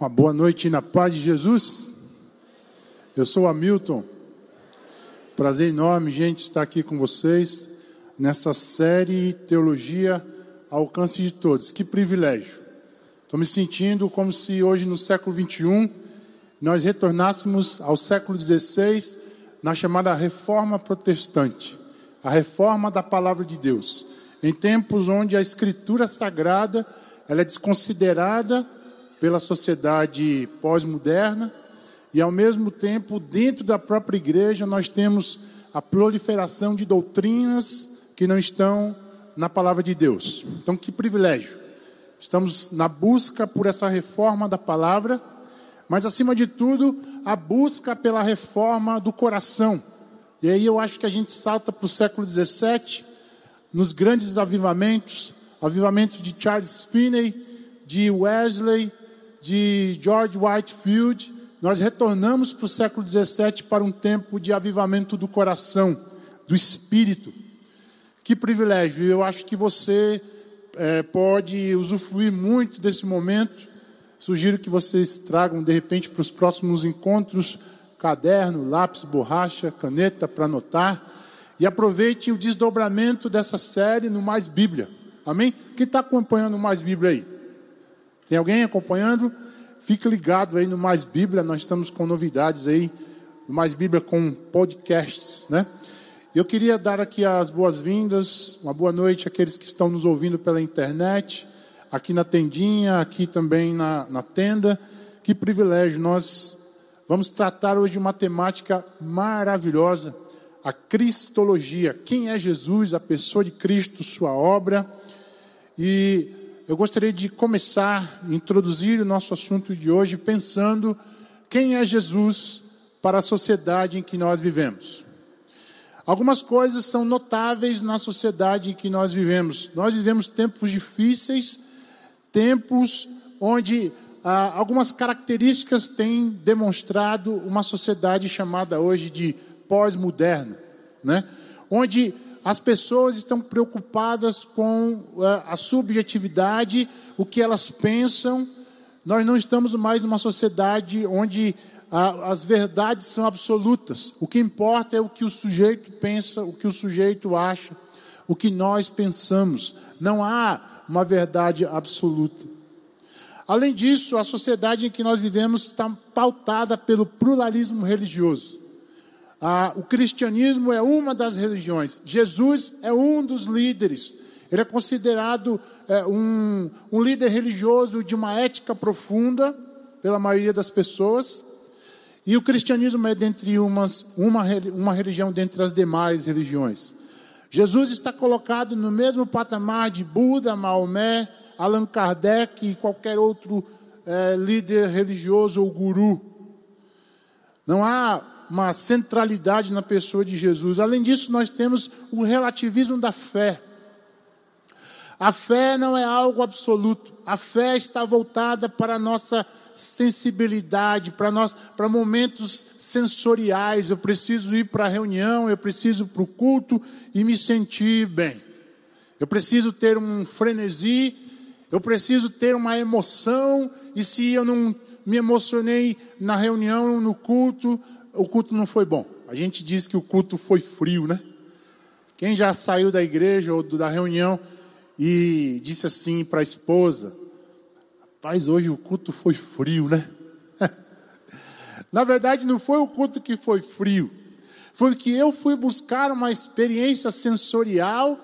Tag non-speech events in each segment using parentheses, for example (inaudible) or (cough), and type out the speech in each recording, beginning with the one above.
Uma boa noite na paz de Jesus. Eu sou Hamilton. Prazer enorme, gente, estar aqui com vocês nessa série Teologia ao alcance de todos. Que privilégio. Estou me sentindo como se hoje, no século 21, nós retornássemos ao século 16 na chamada Reforma Protestante, a reforma da palavra de Deus. Em tempos onde a Escritura Sagrada ela é desconsiderada pela sociedade pós-moderna e, ao mesmo tempo, dentro da própria igreja, nós temos a proliferação de doutrinas que não estão na palavra de Deus. Então, que privilégio! Estamos na busca por essa reforma da palavra, mas, acima de tudo, a busca pela reforma do coração. E aí eu acho que a gente salta para o século XVII, nos grandes avivamentos, avivamentos de Charles Finney, de Wesley, de George Whitefield, nós retornamos para o século XVII para um tempo de avivamento do coração, do espírito. Que privilégio! Eu acho que você é, pode usufruir muito desse momento. Sugiro que vocês tragam, de repente, para os próximos encontros, caderno, lápis, borracha, caneta para anotar. E aproveitem o desdobramento dessa série no Mais Bíblia. Amém? Quem está acompanhando Mais Bíblia aí? Tem alguém acompanhando? Fique ligado aí no Mais Bíblia, nós estamos com novidades aí, no Mais Bíblia com podcasts, né? Eu queria dar aqui as boas-vindas, uma boa noite àqueles que estão nos ouvindo pela internet, aqui na tendinha, aqui também na, na tenda. Que privilégio, nós vamos tratar hoje de uma temática maravilhosa, a Cristologia. Quem é Jesus, a pessoa de Cristo, sua obra. E eu gostaria de começar, introduzir o nosso assunto de hoje pensando quem é Jesus para a sociedade em que nós vivemos. Algumas coisas são notáveis na sociedade em que nós vivemos. Nós vivemos tempos difíceis, tempos onde ah, algumas características têm demonstrado uma sociedade chamada hoje de pós-moderna, né? onde as pessoas estão preocupadas com eh, a subjetividade, o que elas pensam. Nós não estamos mais numa sociedade onde as verdades são absolutas. O que importa é o que o sujeito pensa, o que o sujeito acha, o que nós pensamos. Não há uma verdade absoluta. Além disso, a sociedade em que nós vivemos está pautada pelo pluralismo religioso. Ah, o cristianismo é uma das religiões. Jesus é um dos líderes. Ele é considerado é, um, um líder religioso de uma ética profunda pela maioria das pessoas. E o cristianismo é dentre umas, uma, uma religião dentre as demais religiões. Jesus está colocado no mesmo patamar de Buda, Maomé, Allan Kardec e qualquer outro é, líder religioso ou guru. Não há uma centralidade na pessoa de Jesus. Além disso, nós temos o relativismo da fé. A fé não é algo absoluto. A fé está voltada para a nossa sensibilidade, para nós, para momentos sensoriais. Eu preciso ir para a reunião, eu preciso para o culto e me sentir bem. Eu preciso ter um frenesi, eu preciso ter uma emoção, e se eu não me emocionei na reunião, no culto, o culto não foi bom. A gente diz que o culto foi frio, né? Quem já saiu da igreja ou da reunião e disse assim para a esposa: Rapaz, hoje o culto foi frio, né? (laughs) Na verdade, não foi o culto que foi frio, foi que eu fui buscar uma experiência sensorial,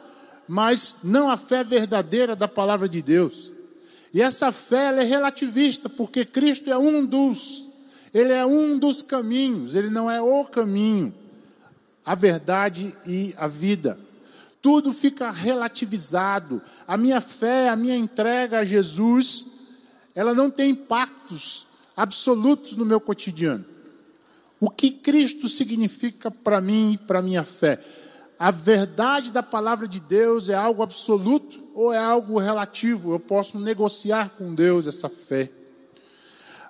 mas não a fé verdadeira da palavra de Deus. E essa fé é relativista, porque Cristo é um dos. Ele é um dos caminhos, ele não é o caminho, a verdade e a vida. Tudo fica relativizado. A minha fé, a minha entrega a Jesus, ela não tem impactos absolutos no meu cotidiano. O que Cristo significa para mim e para minha fé? A verdade da palavra de Deus é algo absoluto ou é algo relativo? Eu posso negociar com Deus essa fé.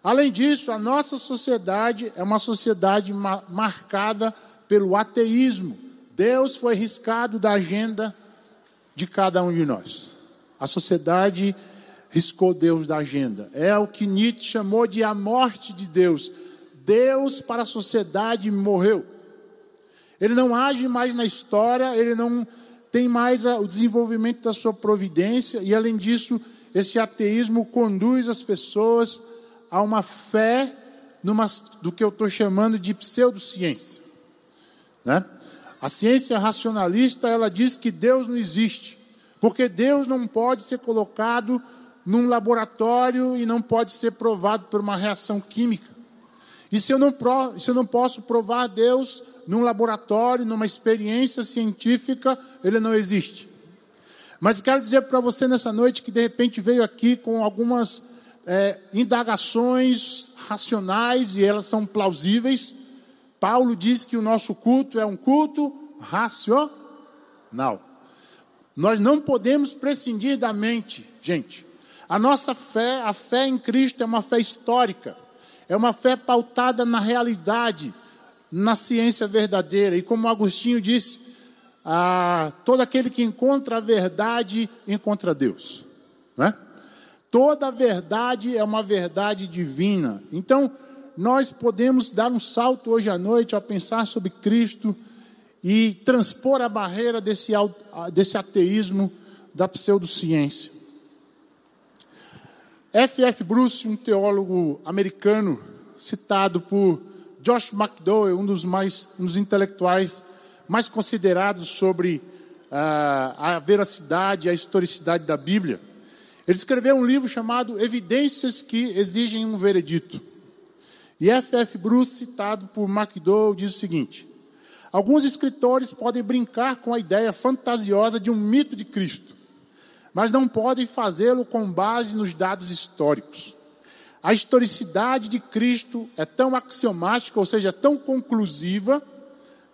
Além disso, a nossa sociedade é uma sociedade ma marcada pelo ateísmo. Deus foi riscado da agenda de cada um de nós. A sociedade riscou Deus da agenda. É o que Nietzsche chamou de a morte de Deus. Deus para a sociedade morreu. Ele não age mais na história, ele não tem mais o desenvolvimento da sua providência, e além disso, esse ateísmo conduz as pessoas a uma fé numa, do que eu estou chamando de pseudociência. Né? A ciência racionalista ela diz que Deus não existe, porque Deus não pode ser colocado num laboratório e não pode ser provado por uma reação química. E se eu não, se eu não posso provar Deus num laboratório, numa experiência científica, ele não existe. Mas quero dizer para você nessa noite que de repente veio aqui com algumas é, indagações racionais e elas são plausíveis. Paulo diz que o nosso culto é um culto racional. Nós não podemos prescindir da mente, gente. A nossa fé, a fé em Cristo é uma fé histórica, é uma fé pautada na realidade, na ciência verdadeira. E como Agostinho disse, ah, todo aquele que encontra a verdade encontra Deus. Né? Toda verdade é uma verdade divina. Então, nós podemos dar um salto hoje à noite ao pensar sobre Cristo e transpor a barreira desse, desse ateísmo da pseudociência. F. F. Bruce, um teólogo americano, citado por Josh McDowell, um dos mais um dos intelectuais mais considerados sobre uh, a veracidade e a historicidade da Bíblia. Ele escreveu um livro chamado Evidências que Exigem um Veredito. E F. F. Bruce, citado por McDowell, diz o seguinte: Alguns escritores podem brincar com a ideia fantasiosa de um mito de Cristo mas não podem fazê-lo com base nos dados históricos. A historicidade de Cristo é tão axiomática, ou seja, tão conclusiva,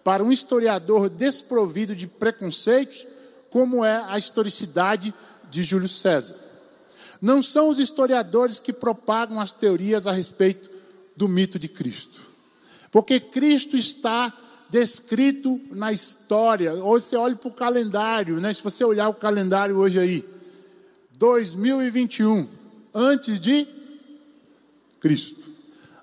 para um historiador desprovido de preconceitos, como é a historicidade de Júlio César. Não são os historiadores que propagam as teorias a respeito do mito de Cristo, porque Cristo está descrito na história. Ou você olha para o calendário, né? Se você olhar o calendário hoje aí, 2021, antes de Cristo.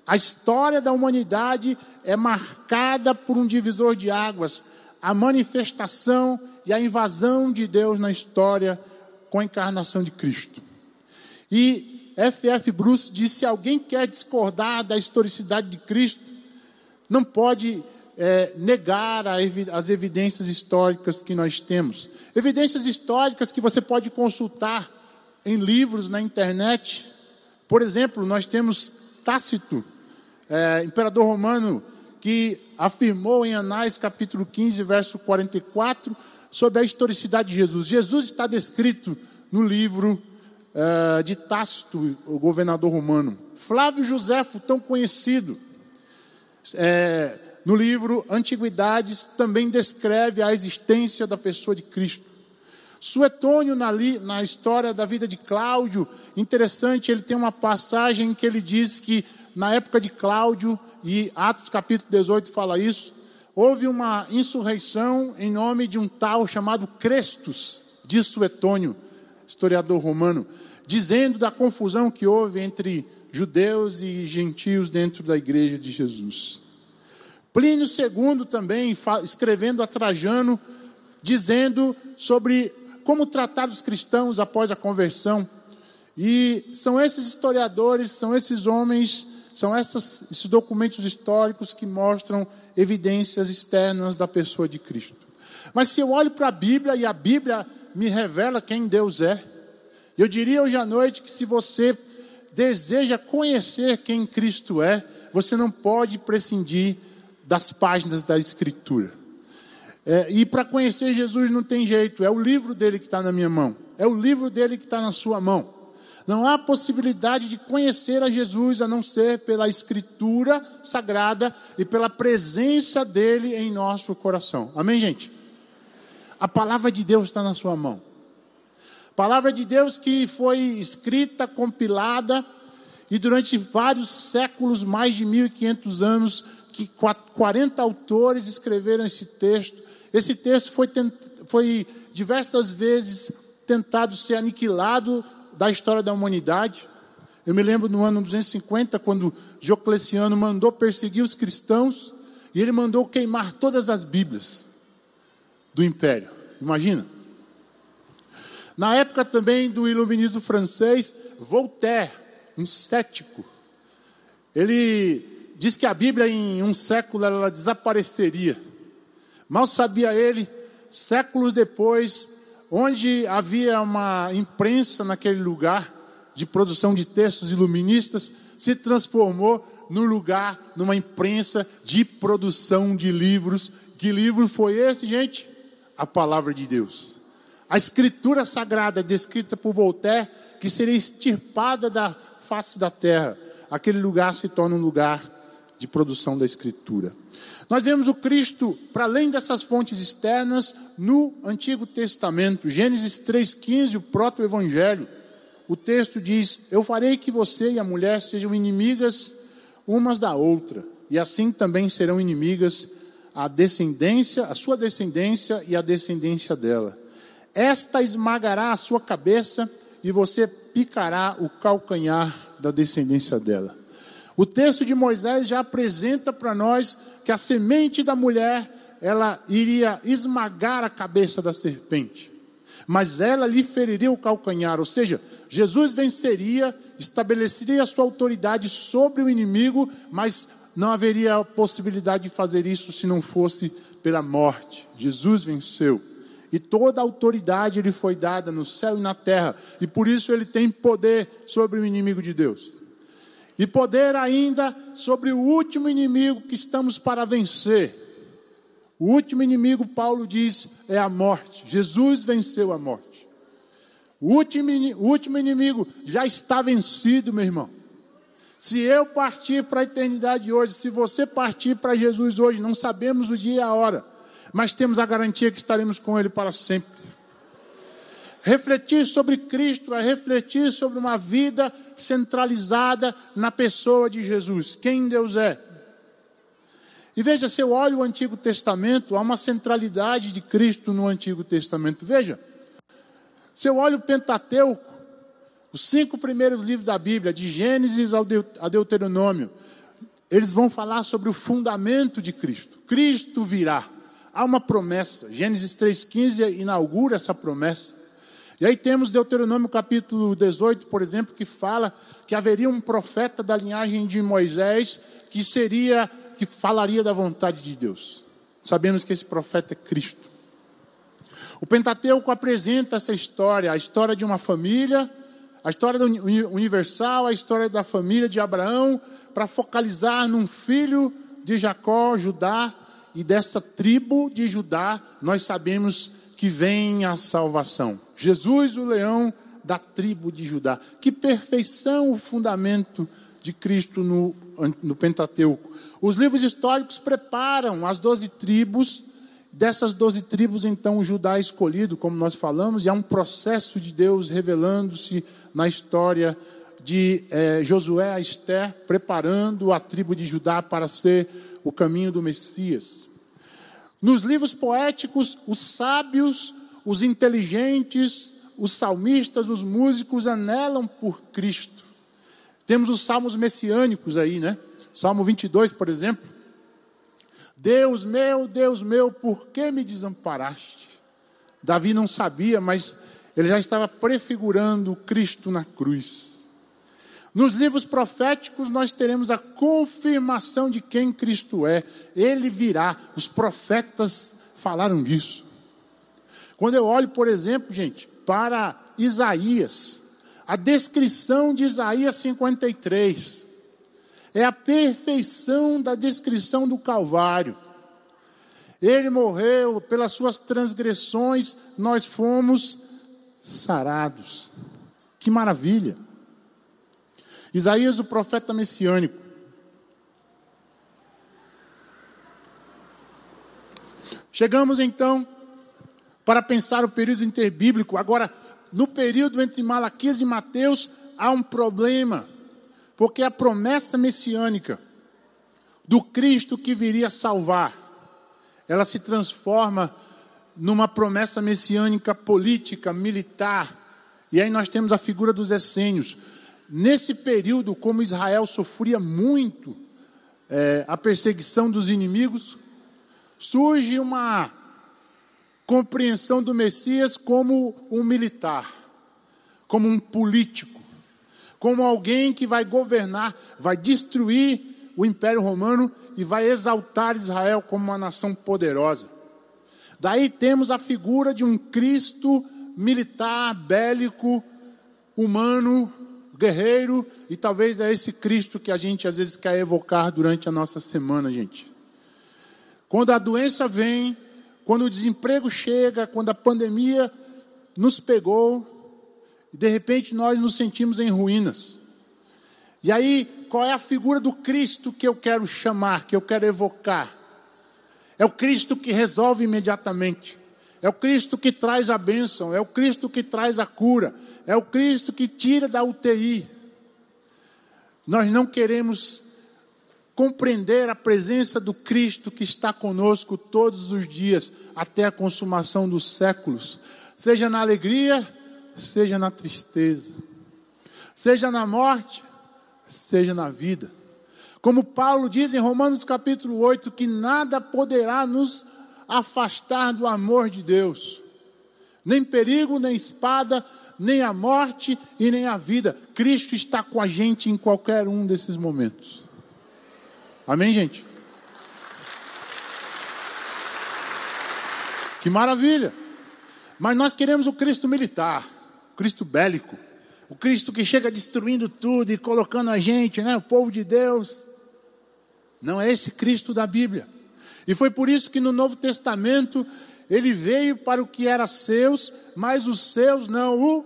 A história da humanidade é marcada por um divisor de águas, a manifestação e a invasão de Deus na história com a encarnação de Cristo. E F. F. Bruce disse: se alguém quer discordar da historicidade de Cristo, não pode é, negar as evidências históricas que nós temos. Evidências históricas que você pode consultar em livros na internet. Por exemplo, nós temos Tácito, é, imperador romano, que afirmou em Anais capítulo 15, verso 44, sobre a historicidade de Jesus. Jesus está descrito no livro é, de Tácito, o governador romano. Flávio Joséfo, tão conhecido, é, no livro Antiguidades, também descreve a existência da pessoa de Cristo. Suetônio, na, na história da vida de Cláudio, interessante, ele tem uma passagem que ele diz que na época de Cláudio, e Atos capítulo 18 fala isso, houve uma insurreição em nome de um tal chamado Crestus, diz Suetônio, historiador romano, dizendo da confusão que houve entre judeus e gentios dentro da igreja de Jesus. Plínio II também, escrevendo a Trajano, dizendo sobre como tratar os cristãos após a conversão. E são esses historiadores, são esses homens, são essas, esses documentos históricos que mostram evidências externas da pessoa de Cristo. Mas se eu olho para a Bíblia e a Bíblia me revela quem Deus é, eu diria hoje à noite que se você deseja conhecer quem Cristo é, você não pode prescindir das páginas da Escritura. É, e para conhecer Jesus não tem jeito, é o livro dele que está na minha mão, é o livro dele que está na sua mão. Não há possibilidade de conhecer a Jesus a não ser pela Escritura sagrada e pela presença dele em nosso coração. Amém, gente? A palavra de Deus está na sua mão. Palavra de Deus que foi escrita, compilada, e durante vários séculos, mais de 1500 anos, que 40 autores escreveram esse texto. Esse texto foi, foi diversas vezes tentado ser aniquilado da história da humanidade. Eu me lembro no ano 250, quando Diocleciano mandou perseguir os cristãos, e ele mandou queimar todas as Bíblias do império. Imagina. Na época também do iluminismo francês, Voltaire, um cético, ele diz que a Bíblia em um século ela desapareceria. Mal sabia ele, séculos depois, onde havia uma imprensa naquele lugar de produção de textos iluministas, se transformou no lugar, numa imprensa de produção de livros. Que livro foi esse, gente? A palavra de Deus. A escritura sagrada descrita por Voltaire, que seria extirpada da face da terra. Aquele lugar se torna um lugar de produção da escritura. Nós vemos o Cristo, para além dessas fontes externas, no Antigo Testamento. Gênesis 3,15, o próprio Evangelho. O texto diz: Eu farei que você e a mulher sejam inimigas umas da outra, e assim também serão inimigas a descendência, a sua descendência e a descendência dela. Esta esmagará a sua cabeça e você picará o calcanhar da descendência dela. O texto de Moisés já apresenta para nós que a semente da mulher, ela iria esmagar a cabeça da serpente, mas ela lhe feriria o calcanhar, ou seja, Jesus venceria, estabeleceria a sua autoridade sobre o inimigo, mas não haveria possibilidade de fazer isso se não fosse pela morte. Jesus venceu. E toda autoridade lhe foi dada no céu e na terra, e por isso ele tem poder sobre o inimigo de Deus e poder ainda sobre o último inimigo que estamos para vencer. O último inimigo, Paulo diz, é a morte. Jesus venceu a morte. O último, o último inimigo já está vencido, meu irmão. Se eu partir para a eternidade hoje, se você partir para Jesus hoje, não sabemos o dia e a hora, mas temos a garantia que estaremos com Ele para sempre. Refletir sobre Cristo é refletir sobre uma vida centralizada na pessoa de Jesus, quem Deus é. E veja, se eu olho o Antigo Testamento, há uma centralidade de Cristo no Antigo Testamento. Veja, se eu olho o Pentateuco, os cinco primeiros livros da Bíblia, de Gênesis a Deuteronômio, eles vão falar sobre o fundamento de Cristo. Cristo virá. Há uma promessa. Gênesis 3,15 inaugura essa promessa. E aí temos Deuteronômio capítulo 18, por exemplo, que fala que haveria um profeta da linhagem de Moisés que seria, que falaria da vontade de Deus. Sabemos que esse profeta é Cristo. O Pentateuco apresenta essa história, a história de uma família, a história universal, a história da família de Abraão, para focalizar num filho de Jacó, Judá, e dessa tribo de Judá, nós sabemos que vem a salvação. Jesus, o leão da tribo de Judá. Que perfeição o fundamento de Cristo no, no Pentateuco. Os livros históricos preparam as doze tribos. Dessas doze tribos, então, o Judá é escolhido, como nós falamos, e há um processo de Deus revelando-se na história de é, Josué a Esther, preparando a tribo de Judá para ser o caminho do Messias. Nos livros poéticos, os sábios, os inteligentes, os salmistas, os músicos anelam por Cristo. Temos os salmos messiânicos aí, né? Salmo 22, por exemplo. Deus meu, Deus meu, por que me desamparaste? Davi não sabia, mas ele já estava prefigurando Cristo na cruz. Nos livros proféticos, nós teremos a confirmação de quem Cristo é. Ele virá. Os profetas falaram disso. Quando eu olho, por exemplo, gente, para Isaías, a descrição de Isaías 53 é a perfeição da descrição do Calvário. Ele morreu pelas suas transgressões, nós fomos sarados. Que maravilha! Isaías, o profeta messiânico. Chegamos então para pensar o período interbíblico. Agora, no período entre Malaquias e Mateus, há um problema, porque a promessa messiânica do Cristo que viria salvar, ela se transforma numa promessa messiânica política, militar, E aí nós temos a figura dos essênios. Nesse período, como Israel sofria muito é, a perseguição dos inimigos, surge uma compreensão do Messias como um militar, como um político, como alguém que vai governar, vai destruir o Império Romano e vai exaltar Israel como uma nação poderosa. Daí temos a figura de um Cristo militar, bélico, humano, guerreiro, e talvez é esse Cristo que a gente às vezes quer evocar durante a nossa semana, gente. Quando a doença vem, quando o desemprego chega, quando a pandemia nos pegou, de repente nós nos sentimos em ruínas. E aí, qual é a figura do Cristo que eu quero chamar, que eu quero evocar? É o Cristo que resolve imediatamente. É o Cristo que traz a bênção, é o Cristo que traz a cura, é o Cristo que tira da UTI. Nós não queremos compreender a presença do Cristo que está conosco todos os dias, até a consumação dos séculos, seja na alegria, seja na tristeza, seja na morte, seja na vida. Como Paulo diz em Romanos capítulo 8, que nada poderá nos afastar do amor de Deus, nem perigo, nem espada, nem a morte e nem a vida. Cristo está com a gente em qualquer um desses momentos. Amém, gente? Que maravilha! Mas nós queremos o Cristo militar, o Cristo bélico, o Cristo que chega destruindo tudo e colocando a gente, né, o povo de Deus. Não é esse Cristo da Bíblia. E foi por isso que no Novo Testamento ele veio para o que era seus, mas os seus não o.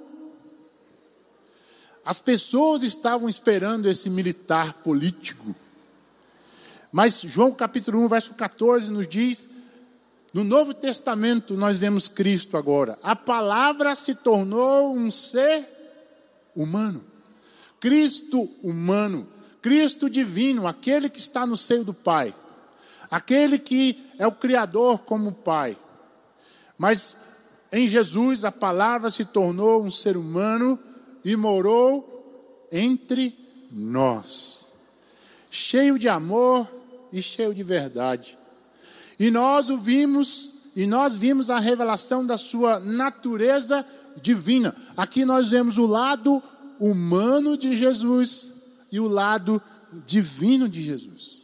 As pessoas estavam esperando esse militar político. Mas João capítulo 1, verso 14 nos diz: no Novo Testamento nós vemos Cristo agora. A palavra se tornou um ser humano. Cristo humano, Cristo divino, aquele que está no seio do Pai, aquele que é o Criador como Pai. Mas em Jesus a palavra se tornou um ser humano e morou entre nós, cheio de amor e cheio de verdade. E nós o vimos, e nós vimos a revelação da sua natureza divina. Aqui nós vemos o lado humano de Jesus e o lado divino de Jesus.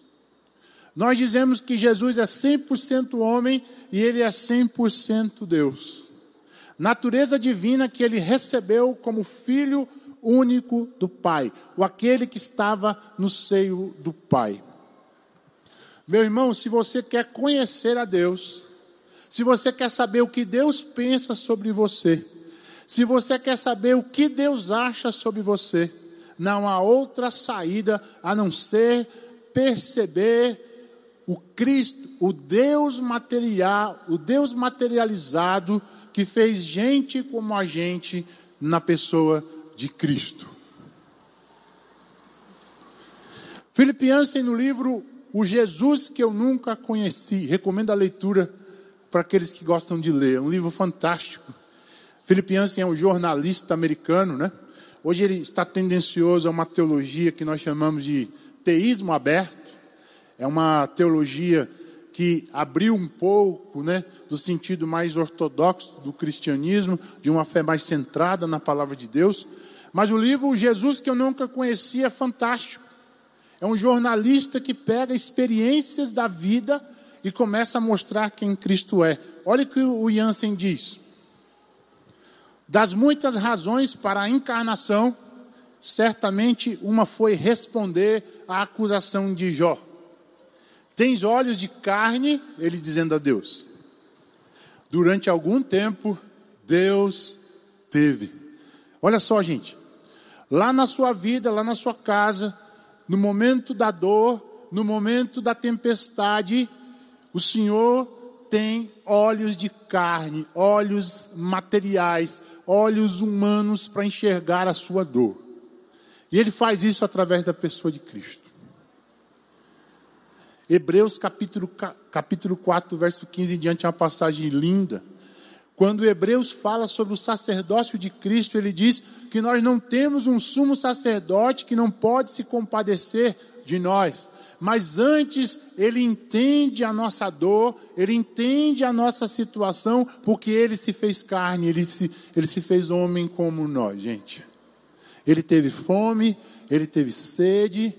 Nós dizemos que Jesus é 100% homem e ele é 100% Deus. Natureza divina que ele recebeu como filho único do Pai, o aquele que estava no seio do Pai. Meu irmão, se você quer conhecer a Deus, se você quer saber o que Deus pensa sobre você, se você quer saber o que Deus acha sobre você, não há outra saída a não ser perceber o Cristo, o Deus material, o Deus materializado que fez gente como a gente na pessoa de Cristo. Filipenses no livro o Jesus que eu nunca conheci. Recomendo a leitura para aqueles que gostam de ler. É um livro fantástico. Filipiansen é um jornalista americano, né? Hoje ele está tendencioso a uma teologia que nós chamamos de teísmo aberto. É uma teologia que abriu um pouco, né, do sentido mais ortodoxo do cristianismo, de uma fé mais centrada na palavra de Deus. Mas o livro Jesus que eu nunca conhecia é fantástico. É um jornalista que pega experiências da vida e começa a mostrar quem Cristo é. Olha o que o Jansen diz. Das muitas razões para a encarnação, certamente uma foi responder à acusação de Jó. Tens olhos de carne, ele dizendo a Deus. Durante algum tempo, Deus teve. Olha só, gente. Lá na sua vida, lá na sua casa, no momento da dor, no momento da tempestade, o Senhor tem olhos de carne, olhos materiais, olhos humanos para enxergar a sua dor. E Ele faz isso através da pessoa de Cristo. Hebreus capítulo, capítulo 4, verso 15 em diante, é uma passagem linda. Quando Hebreus fala sobre o sacerdócio de Cristo, ele diz que nós não temos um sumo sacerdote que não pode se compadecer de nós, mas antes ele entende a nossa dor, ele entende a nossa situação, porque ele se fez carne, ele se, ele se fez homem como nós, gente. Ele teve fome, ele teve sede.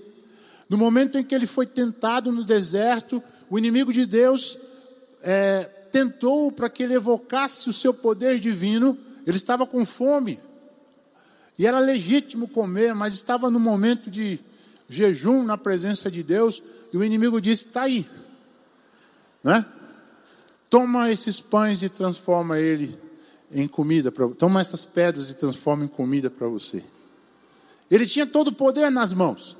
No momento em que ele foi tentado no deserto, o inimigo de Deus é, tentou para que ele evocasse o seu poder divino. Ele estava com fome. E era legítimo comer, mas estava no momento de jejum na presença de Deus. E o inimigo disse: Está aí. Né? Toma esses pães e transforma ele em comida. Pra, toma essas pedras e transforma em comida para você. Ele tinha todo o poder nas mãos.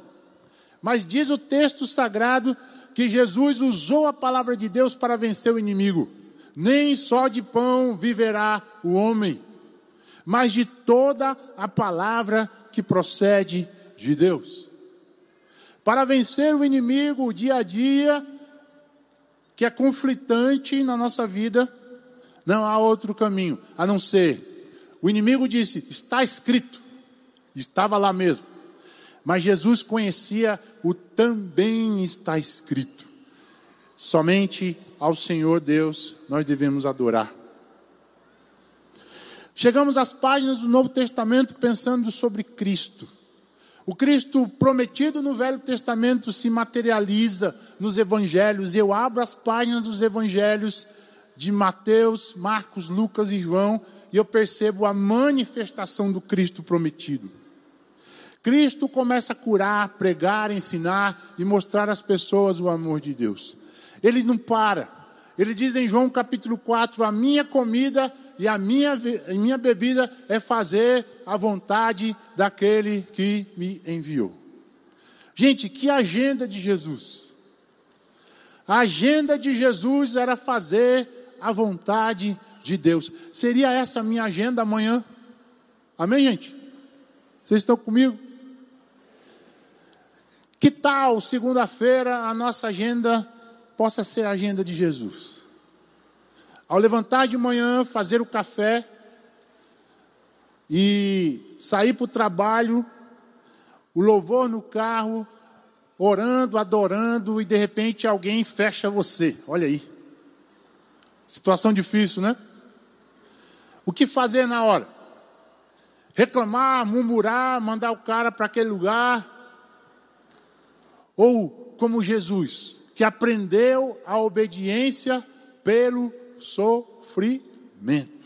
Mas diz o texto sagrado que Jesus usou a palavra de Deus para vencer o inimigo. Nem só de pão viverá o homem, mas de toda a palavra que procede de Deus. Para vencer o inimigo o dia a dia, que é conflitante na nossa vida, não há outro caminho a não ser. O inimigo disse: está escrito, estava lá mesmo. Mas Jesus conhecia o também está escrito. Somente ao Senhor Deus nós devemos adorar. Chegamos às páginas do Novo Testamento pensando sobre Cristo. O Cristo prometido no Velho Testamento se materializa nos evangelhos. Eu abro as páginas dos evangelhos de Mateus, Marcos, Lucas e João e eu percebo a manifestação do Cristo prometido. Cristo começa a curar, pregar, ensinar e mostrar às pessoas o amor de Deus. Ele não para. Ele diz em João capítulo 4: A minha comida e a minha, a minha bebida é fazer a vontade daquele que me enviou. Gente, que agenda de Jesus. A agenda de Jesus era fazer a vontade de Deus. Seria essa a minha agenda amanhã? Amém, gente? Vocês estão comigo? Que tal segunda-feira a nossa agenda possa ser a agenda de Jesus? Ao levantar de manhã, fazer o café e sair para o trabalho, o louvor no carro, orando, adorando e de repente alguém fecha você. Olha aí. Situação difícil, né? O que fazer na hora? Reclamar, murmurar, mandar o cara para aquele lugar ou como Jesus, que aprendeu a obediência pelo sofrimento.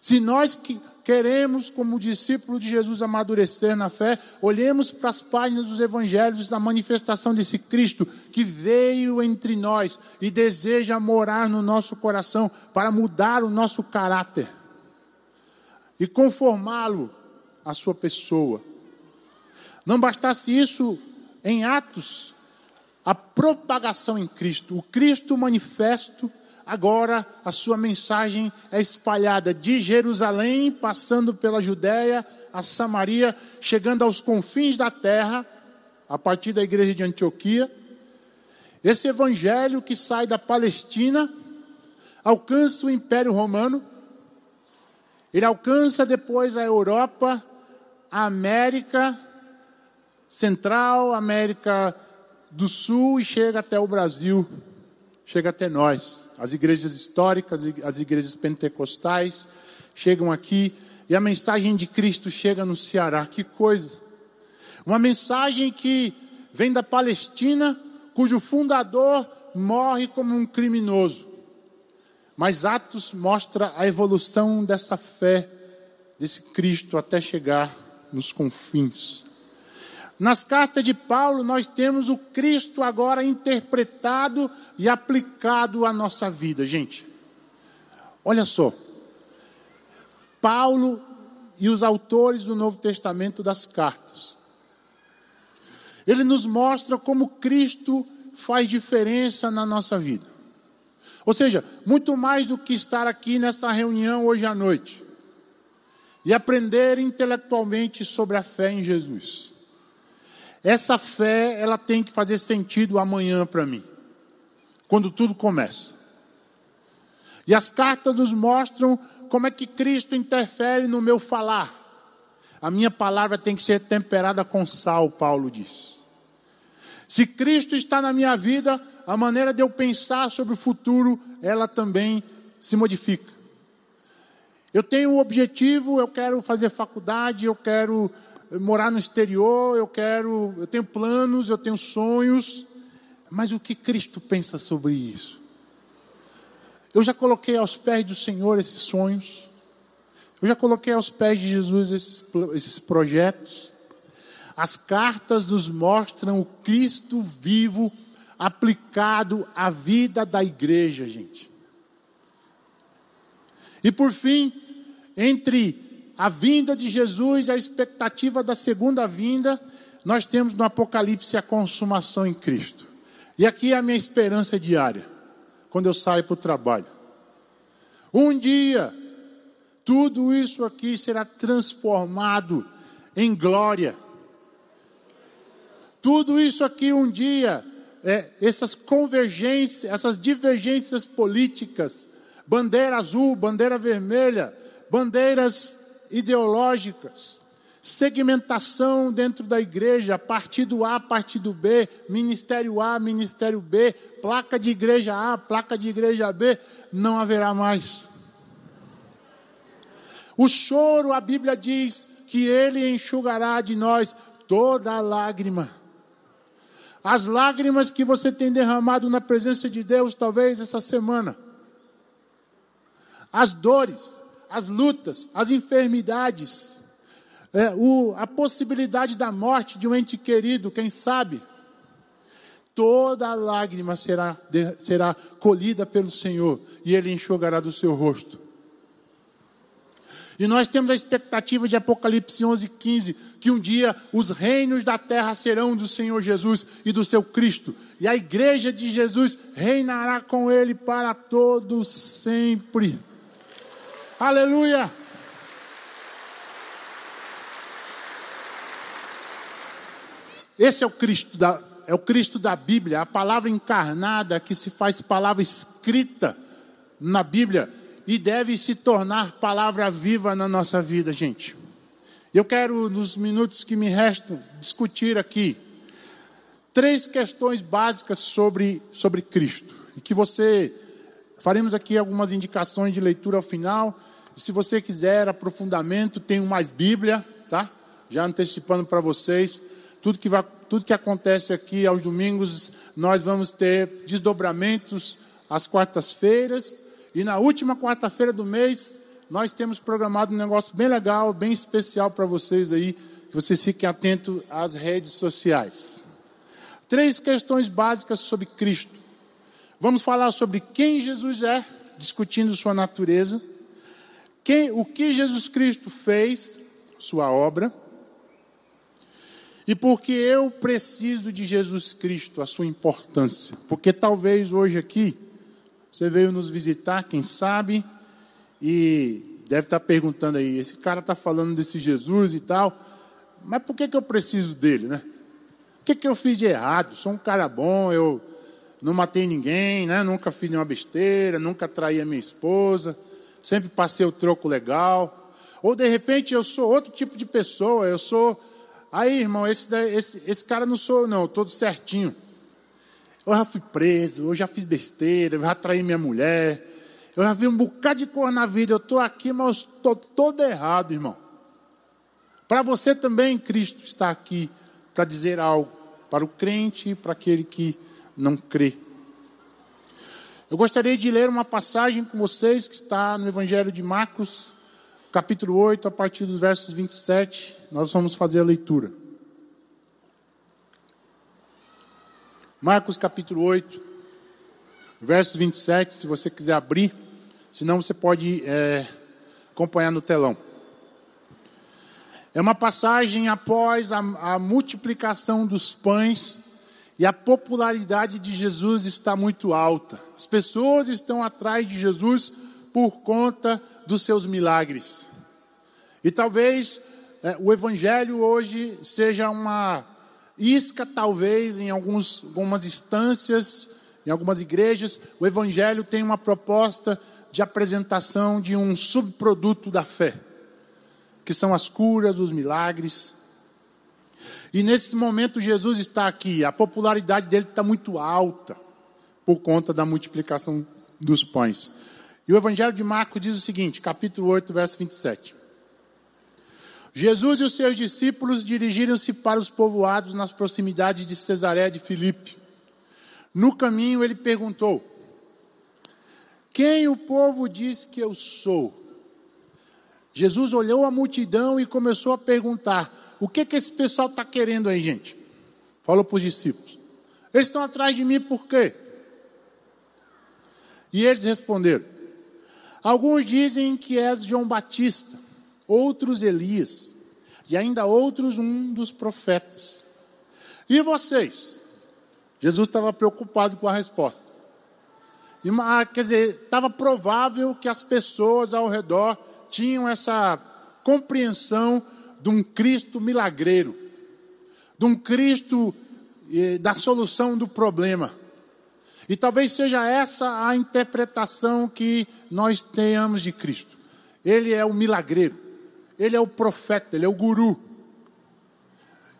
Se nós que queremos, como discípulo de Jesus, amadurecer na fé, olhemos para as páginas dos evangelhos da manifestação desse Cristo que veio entre nós e deseja morar no nosso coração para mudar o nosso caráter e conformá-lo à sua pessoa. Não bastasse isso, em Atos, a propagação em Cristo, o Cristo manifesto, agora a sua mensagem é espalhada de Jerusalém, passando pela Judéia, a Samaria, chegando aos confins da terra, a partir da igreja de Antioquia. Esse evangelho que sai da Palestina alcança o Império Romano, ele alcança depois a Europa, a América, Central, América do Sul e chega até o Brasil, chega até nós. As igrejas históricas, as igrejas pentecostais chegam aqui e a mensagem de Cristo chega no Ceará. Que coisa! Uma mensagem que vem da Palestina, cujo fundador morre como um criminoso. Mas Atos mostra a evolução dessa fé, desse Cristo, até chegar nos confins. Nas cartas de Paulo, nós temos o Cristo agora interpretado e aplicado à nossa vida, gente. Olha só. Paulo e os autores do Novo Testamento das cartas. Ele nos mostra como Cristo faz diferença na nossa vida. Ou seja, muito mais do que estar aqui nessa reunião hoje à noite e aprender intelectualmente sobre a fé em Jesus. Essa fé, ela tem que fazer sentido amanhã para mim, quando tudo começa. E as cartas nos mostram como é que Cristo interfere no meu falar. A minha palavra tem que ser temperada com sal, Paulo diz. Se Cristo está na minha vida, a maneira de eu pensar sobre o futuro, ela também se modifica. Eu tenho um objetivo, eu quero fazer faculdade, eu quero morar no exterior, eu quero, eu tenho planos, eu tenho sonhos, mas o que Cristo pensa sobre isso? Eu já coloquei aos pés do Senhor esses sonhos. Eu já coloquei aos pés de Jesus esses, esses projetos. As cartas nos mostram o Cristo vivo aplicado à vida da igreja, gente. E por fim, entre a vinda de Jesus a expectativa da segunda vinda, nós temos no Apocalipse a consumação em Cristo. E aqui é a minha esperança diária, quando eu saio para o trabalho. Um dia, tudo isso aqui será transformado em glória. Tudo isso aqui um dia, é, essas convergências, essas divergências políticas, bandeira azul, bandeira vermelha, bandeiras ideológicas, segmentação dentro da igreja, partido A, partido B, ministério A, ministério B, placa de igreja A, placa de igreja B, não haverá mais. O choro, a Bíblia diz que ele enxugará de nós toda lágrima. As lágrimas que você tem derramado na presença de Deus, talvez essa semana. As dores, as lutas, as enfermidades, é, o, a possibilidade da morte de um ente querido, quem sabe? Toda lágrima será, de, será colhida pelo Senhor e Ele enxugará do seu rosto. E nós temos a expectativa de Apocalipse 11, 15, que um dia os reinos da terra serão do Senhor Jesus e do seu Cristo, e a igreja de Jesus reinará com ele para todos sempre. Aleluia! Esse é o Cristo da, é o Cristo da Bíblia, a palavra encarnada que se faz palavra escrita na Bíblia e deve se tornar palavra viva na nossa vida, gente. Eu quero, nos minutos que me restam, discutir aqui três questões básicas sobre, sobre Cristo. E que você. Faremos aqui algumas indicações de leitura ao final. Se você quiser aprofundamento, tem mais Bíblia, tá? Já antecipando para vocês. Tudo que, vai, tudo que acontece aqui aos domingos, nós vamos ter desdobramentos às quartas-feiras e na última quarta-feira do mês, nós temos programado um negócio bem legal, bem especial para vocês aí, que vocês fiquem atentos às redes sociais. Três questões básicas sobre Cristo. Vamos falar sobre quem Jesus é, discutindo sua natureza, quem, o que Jesus Cristo fez, sua obra, e porque eu preciso de Jesus Cristo, a sua importância. Porque talvez hoje aqui você veio nos visitar, quem sabe, e deve estar perguntando aí: esse cara está falando desse Jesus e tal, mas por que, que eu preciso dele, né? O que, que eu fiz de errado? Sou um cara bom, eu não matei ninguém, né? nunca fiz nenhuma besteira, nunca traí a minha esposa, sempre passei o troco legal. Ou de repente eu sou outro tipo de pessoa, eu sou. Aí, irmão, esse, esse, esse cara não sou, não, todo certinho. Eu já fui preso, eu já fiz besteira, eu já traí minha mulher, eu já vi um bocado de cor na vida, eu estou aqui, mas estou todo errado, irmão. Para você também, Cristo está aqui para dizer algo para o crente e para aquele que não crê. Eu gostaria de ler uma passagem com vocês que está no Evangelho de Marcos, capítulo 8, a partir dos versos 27. Nós vamos fazer a leitura. Marcos capítulo 8, verso 27, se você quiser abrir, senão você pode é, acompanhar no telão. É uma passagem após a, a multiplicação dos pães e a popularidade de Jesus está muito alta. As pessoas estão atrás de Jesus por conta dos seus milagres. E talvez é, o Evangelho hoje seja uma isca, talvez, em alguns, algumas instâncias, em algumas igrejas, o Evangelho tem uma proposta de apresentação de um subproduto da fé, que são as curas, os milagres. E nesse momento Jesus está aqui, a popularidade dele está muito alta, por conta da multiplicação dos pães. E o Evangelho de Marcos diz o seguinte, capítulo 8, verso 27. Jesus e os seus discípulos dirigiram-se para os povoados nas proximidades de Cesaré de Filipe. No caminho ele perguntou: Quem o povo diz que eu sou? Jesus olhou a multidão e começou a perguntar: O que que esse pessoal está querendo aí, gente? Falou para os discípulos: Eles estão atrás de mim por quê? E eles responderam: Alguns dizem que és João Batista, outros Elias, e ainda outros um dos profetas. E vocês? Jesus estava preocupado com a resposta. E, quer dizer, estava provável que as pessoas ao redor tinham essa compreensão de um Cristo milagreiro, de um Cristo eh, da solução do problema. E talvez seja essa a interpretação que nós tenhamos de Cristo. Ele é o milagreiro, ele é o profeta, ele é o guru.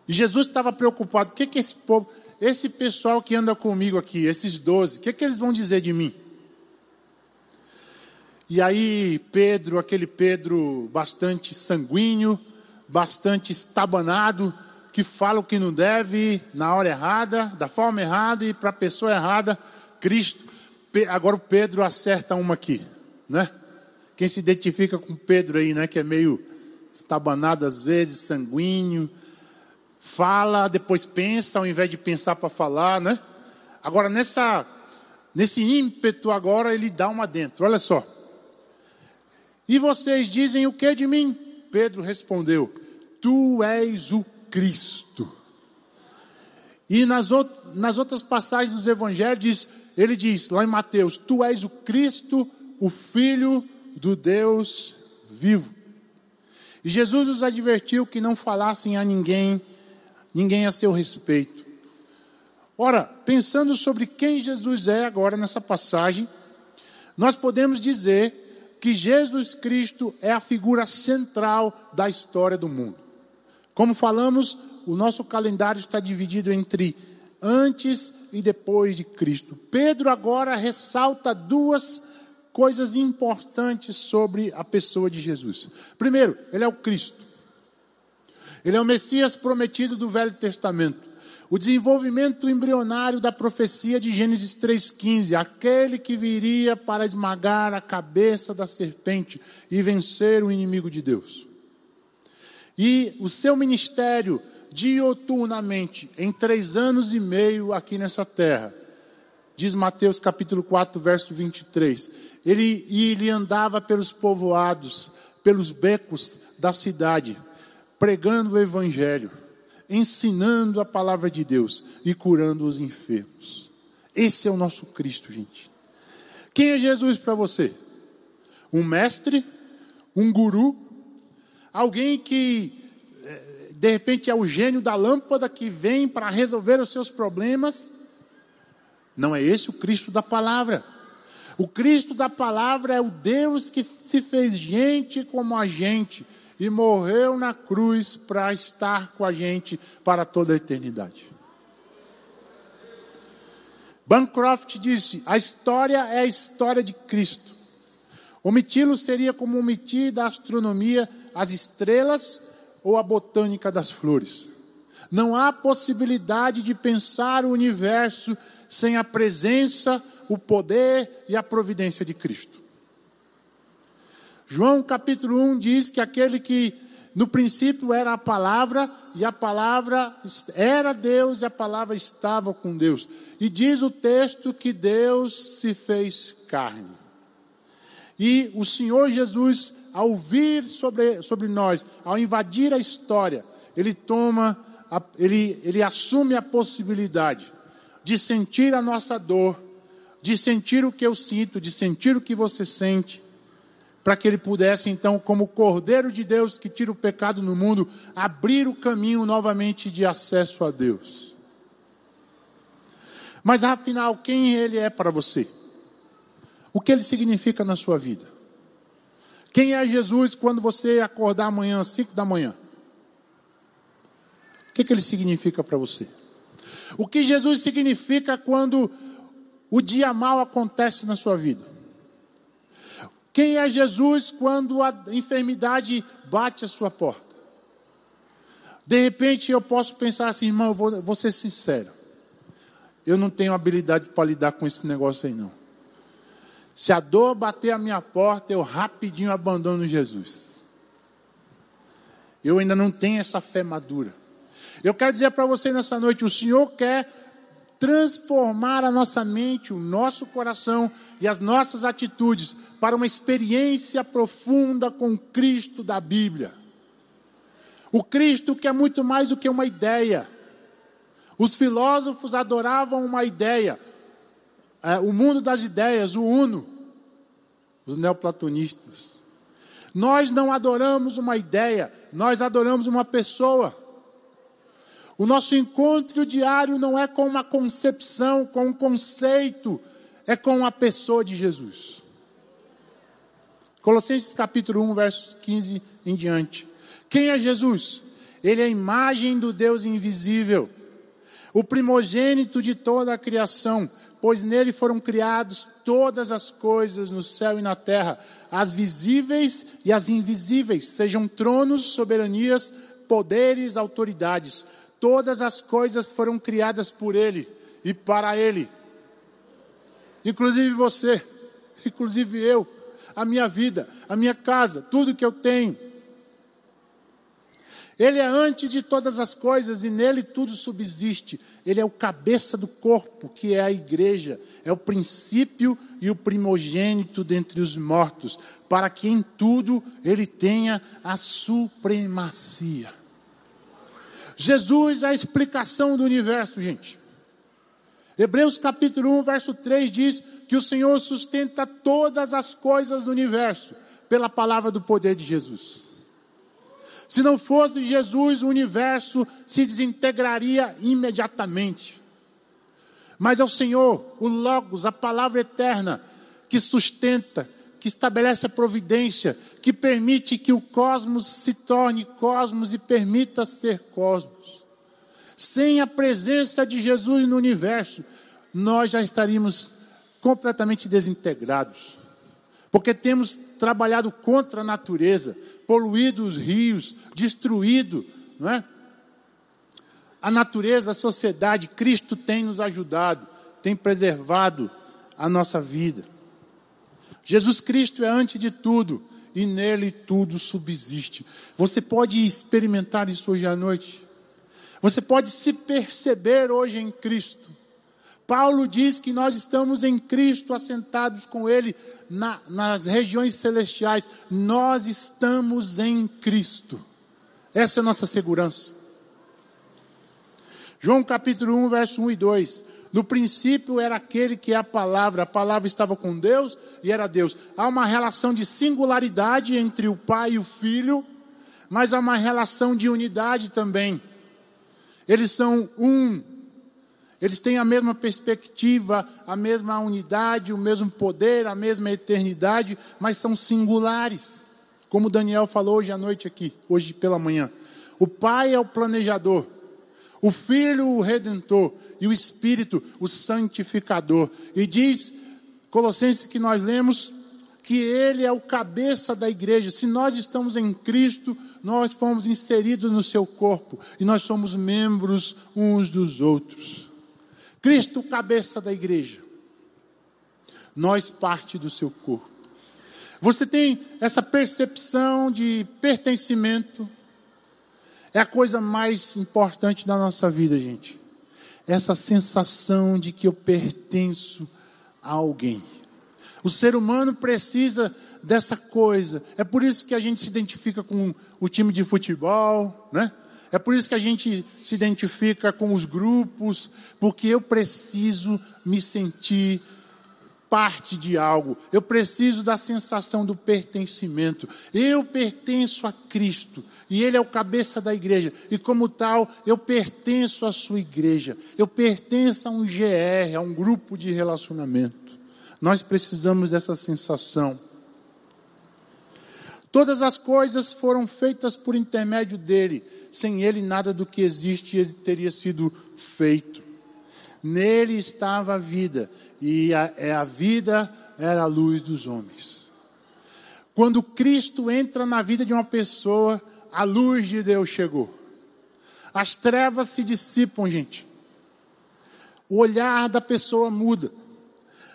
E Jesus estava preocupado: o que, que esse povo, esse pessoal que anda comigo aqui, esses doze, o que, que eles vão dizer de mim? E aí, Pedro, aquele Pedro bastante sanguíneo, bastante estabanado, que fala o que não deve, na hora errada, da forma errada e para a pessoa errada, Cristo. Agora o Pedro acerta uma aqui, né? Quem se identifica com Pedro aí, né? Que é meio estabanado às vezes, sanguíneo, fala, depois pensa, ao invés de pensar para falar, né? Agora nessa, nesse ímpeto agora ele dá uma dentro. Olha só. E vocês dizem o que de mim? Pedro respondeu: Tu és o Cristo. E nas, nas outras passagens dos evangelhos ele diz lá em Mateus: Tu és o Cristo, o Filho do Deus vivo. E Jesus os advertiu que não falassem a ninguém, ninguém a seu respeito. Ora, pensando sobre quem Jesus é agora nessa passagem, nós podemos dizer que Jesus Cristo é a figura central da história do mundo. Como falamos, o nosso calendário está dividido entre antes e depois de Cristo. Pedro agora ressalta duas coisas importantes sobre a pessoa de Jesus. Primeiro, ele é o Cristo. Ele é o Messias prometido do Velho Testamento. O desenvolvimento embrionário da profecia de Gênesis 3,15, aquele que viria para esmagar a cabeça da serpente e vencer o inimigo de Deus. E o seu ministério dioturnamente, em três anos e meio aqui nessa terra. Diz Mateus capítulo 4, verso 23. Ele, e ele andava pelos povoados, pelos becos da cidade, pregando o evangelho, ensinando a palavra de Deus e curando os enfermos. Esse é o nosso Cristo, gente. Quem é Jesus para você? Um mestre? Um guru? Alguém que de repente é o gênio da lâmpada que vem para resolver os seus problemas. Não é esse o Cristo da palavra. O Cristo da palavra é o Deus que se fez gente como a gente e morreu na cruz para estar com a gente para toda a eternidade. Bancroft disse: a história é a história de Cristo. Omiti-lo seria como omitir da astronomia as estrelas ou a botânica das flores. Não há possibilidade de pensar o universo sem a presença, o poder e a providência de Cristo. João capítulo 1 diz que aquele que no princípio era a palavra, e a palavra era Deus, e a palavra estava com Deus. E diz o texto que Deus se fez carne. E o Senhor Jesus ao vir sobre, sobre nós, ao invadir a história, ele toma, a, ele, ele assume a possibilidade de sentir a nossa dor, de sentir o que eu sinto, de sentir o que você sente, para que ele pudesse então, como Cordeiro de Deus que tira o pecado no mundo, abrir o caminho novamente de acesso a Deus. Mas afinal, quem ele é para você? O que ele significa na sua vida? Quem é Jesus quando você acordar amanhã às 5 da manhã? O que, que ele significa para você? O que Jesus significa quando o dia mal acontece na sua vida? Quem é Jesus quando a enfermidade bate a sua porta? De repente eu posso pensar assim, irmão, eu vou, vou ser sincero. Eu não tenho habilidade para lidar com esse negócio aí, não. Se a dor bater a minha porta, eu rapidinho abandono Jesus. Eu ainda não tenho essa fé madura. Eu quero dizer para você nessa noite: o Senhor quer transformar a nossa mente, o nosso coração e as nossas atitudes para uma experiência profunda com Cristo da Bíblia. O Cristo que é muito mais do que uma ideia. Os filósofos adoravam uma ideia. É, o mundo das ideias, o Uno, os neoplatonistas. Nós não adoramos uma ideia, nós adoramos uma pessoa. O nosso encontro diário não é com uma concepção, com um conceito, é com a pessoa de Jesus. Colossenses capítulo 1, versos 15 em diante. Quem é Jesus? Ele é a imagem do Deus invisível, o primogênito de toda a criação, pois nele foram criados todas as coisas no céu e na terra, as visíveis e as invisíveis, sejam tronos, soberanias, poderes, autoridades. Todas as coisas foram criadas por ele e para ele. Inclusive você, (laughs) inclusive eu, a minha vida, a minha casa, tudo que eu tenho. Ele é antes de todas as coisas e nele tudo subsiste. Ele é o cabeça do corpo, que é a igreja, é o princípio e o primogênito dentre os mortos, para que em tudo ele tenha a supremacia. Jesus é a explicação do universo, gente. Hebreus capítulo 1, verso 3 diz que o Senhor sustenta todas as coisas do universo pela palavra do poder de Jesus. Se não fosse Jesus, o universo se desintegraria imediatamente. Mas é o Senhor, o Logos, a palavra eterna, que sustenta, que estabelece a providência, que permite que o cosmos se torne cosmos e permita ser cosmos. Sem a presença de Jesus no universo, nós já estaríamos completamente desintegrados. Porque temos trabalhado contra a natureza, poluído os rios, destruído, não é? A natureza, a sociedade, Cristo tem nos ajudado, tem preservado a nossa vida. Jesus Cristo é antes de tudo e nele tudo subsiste. Você pode experimentar isso hoje à noite. Você pode se perceber hoje em Cristo. Paulo diz que nós estamos em Cristo, assentados com Ele na, nas regiões celestiais. Nós estamos em Cristo. Essa é a nossa segurança. João capítulo 1, verso 1 e 2. No princípio era aquele que é a palavra, a palavra estava com Deus e era Deus. Há uma relação de singularidade entre o Pai e o Filho, mas há uma relação de unidade também. Eles são um, eles têm a mesma perspectiva, a mesma unidade, o mesmo poder, a mesma eternidade, mas são singulares. Como Daniel falou hoje à noite aqui, hoje pela manhã. O Pai é o planejador, o Filho o redentor e o Espírito o santificador. E diz Colossenses que nós lemos que ele é o cabeça da igreja. Se nós estamos em Cristo, nós fomos inseridos no seu corpo e nós somos membros uns dos outros. Cristo, cabeça da igreja. Nós, parte do seu corpo. Você tem essa percepção de pertencimento. É a coisa mais importante da nossa vida, gente. Essa sensação de que eu pertenço a alguém. O ser humano precisa dessa coisa. É por isso que a gente se identifica com o time de futebol, né? É por isso que a gente se identifica com os grupos, porque eu preciso me sentir parte de algo. Eu preciso da sensação do pertencimento. Eu pertenço a Cristo e Ele é o cabeça da igreja. E como tal, eu pertenço à sua igreja. Eu pertenço a um GR, a um grupo de relacionamento. Nós precisamos dessa sensação. Todas as coisas foram feitas por intermédio dele. Sem ele, nada do que existe teria sido feito. Nele estava a vida, e a, é a vida era a luz dos homens. Quando Cristo entra na vida de uma pessoa, a luz de Deus chegou. As trevas se dissipam, gente. O olhar da pessoa muda.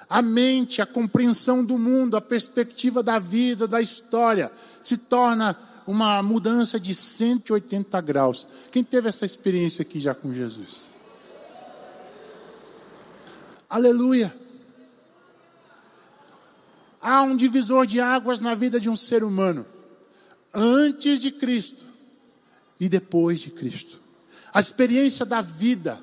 A mente, a compreensão do mundo, a perspectiva da vida, da história, se torna uma mudança de 180 graus. Quem teve essa experiência aqui já com Jesus? Aleluia! Há um divisor de águas na vida de um ser humano, antes de Cristo e depois de Cristo. A experiência da vida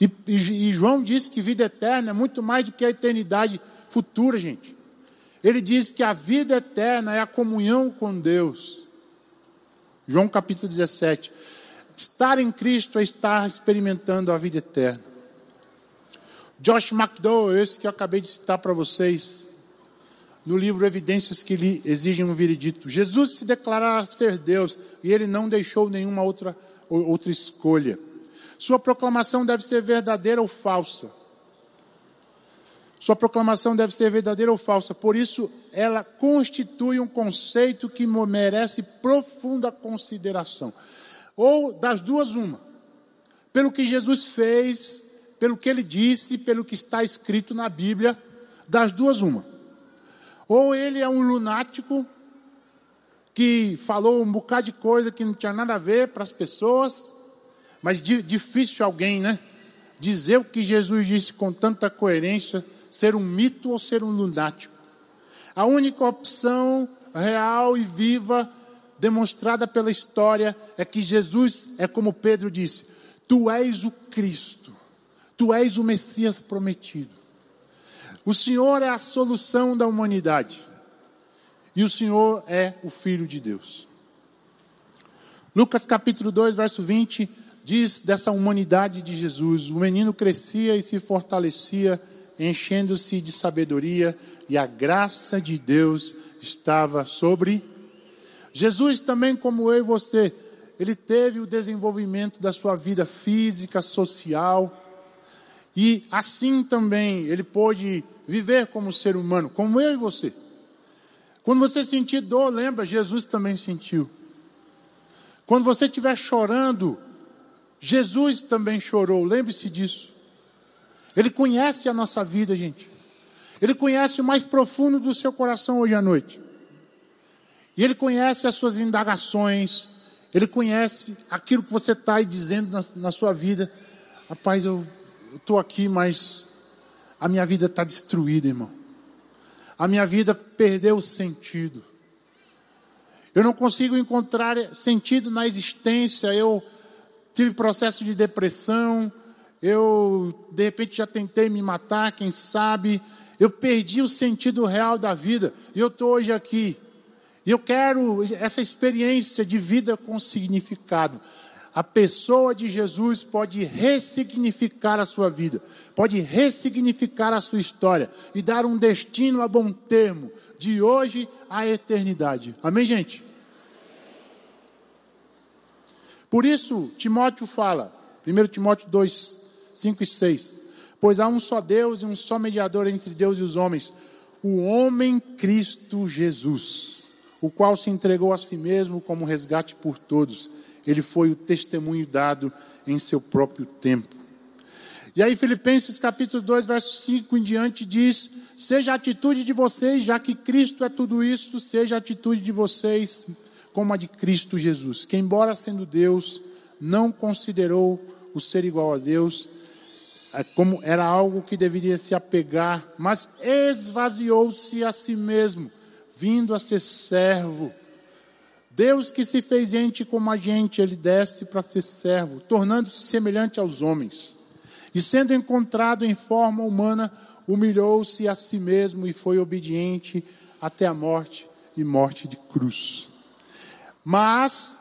e, e, e João disse que vida eterna é muito mais do que a eternidade futura, gente. Ele diz que a vida eterna é a comunhão com Deus. João capítulo 17. Estar em Cristo é estar experimentando a vida eterna. Josh McDowell, esse que eu acabei de citar para vocês, no livro Evidências que lhe exigem um veredito. Jesus se declarava ser Deus e ele não deixou nenhuma outra, outra escolha. Sua proclamação deve ser verdadeira ou falsa. Sua proclamação deve ser verdadeira ou falsa. Por isso, ela constitui um conceito que merece profunda consideração. Ou das duas, uma. Pelo que Jesus fez, pelo que ele disse, pelo que está escrito na Bíblia, das duas, uma. Ou ele é um lunático que falou um bocado de coisa que não tinha nada a ver para as pessoas, mas difícil alguém, né? Dizer o que Jesus disse com tanta coerência, ser um mito ou ser um lunático. A única opção real e viva demonstrada pela história é que Jesus é como Pedro disse: Tu és o Cristo, tu és o Messias prometido. O Senhor é a solução da humanidade. E o Senhor é o Filho de Deus. Lucas capítulo 2, verso 20 diz dessa humanidade de Jesus: o menino crescia e se fortalecia, enchendo-se de sabedoria, e a graça de Deus estava sobre. Jesus também, como eu e você, ele teve o desenvolvimento da sua vida física, social, e assim também ele pôde viver como ser humano, como eu e você. Quando você sentir dor, lembra, Jesus também sentiu. Quando você estiver chorando, Jesus também chorou, lembre-se disso. Ele conhece a nossa vida, gente. Ele conhece o mais profundo do seu coração hoje à noite. E Ele conhece as suas indagações. Ele conhece aquilo que você está dizendo na, na, sua vida. Rapaz, eu estou aqui, mas a minha vida está destruída, irmão. A minha vida perdeu o sentido. Eu não consigo encontrar sentido na existência. Eu tive processo de depressão, eu de repente já tentei me matar, quem sabe, eu perdi o sentido real da vida, e eu estou hoje aqui. E eu quero essa experiência de vida com significado. A pessoa de Jesus pode ressignificar a sua vida, pode ressignificar a sua história e dar um destino a bom termo, de hoje à eternidade. Amém, gente? Por isso, Timóteo fala, 1 Timóteo 2, 5 e 6. Pois há um só Deus e um só mediador entre Deus e os homens, o homem Cristo Jesus, o qual se entregou a si mesmo como resgate por todos. Ele foi o testemunho dado em seu próprio tempo. E aí, Filipenses capítulo 2, verso 5 em diante diz: Seja a atitude de vocês, já que Cristo é tudo isso, seja a atitude de vocês como a de Cristo Jesus, que, embora sendo Deus, não considerou o ser igual a Deus é, como era algo que deveria se apegar, mas esvaziou-se a si mesmo, vindo a ser servo. Deus que se fez gente como a gente, ele desce para ser servo, tornando-se semelhante aos homens. E sendo encontrado em forma humana, humilhou-se a si mesmo e foi obediente até a morte e morte de cruz. Mas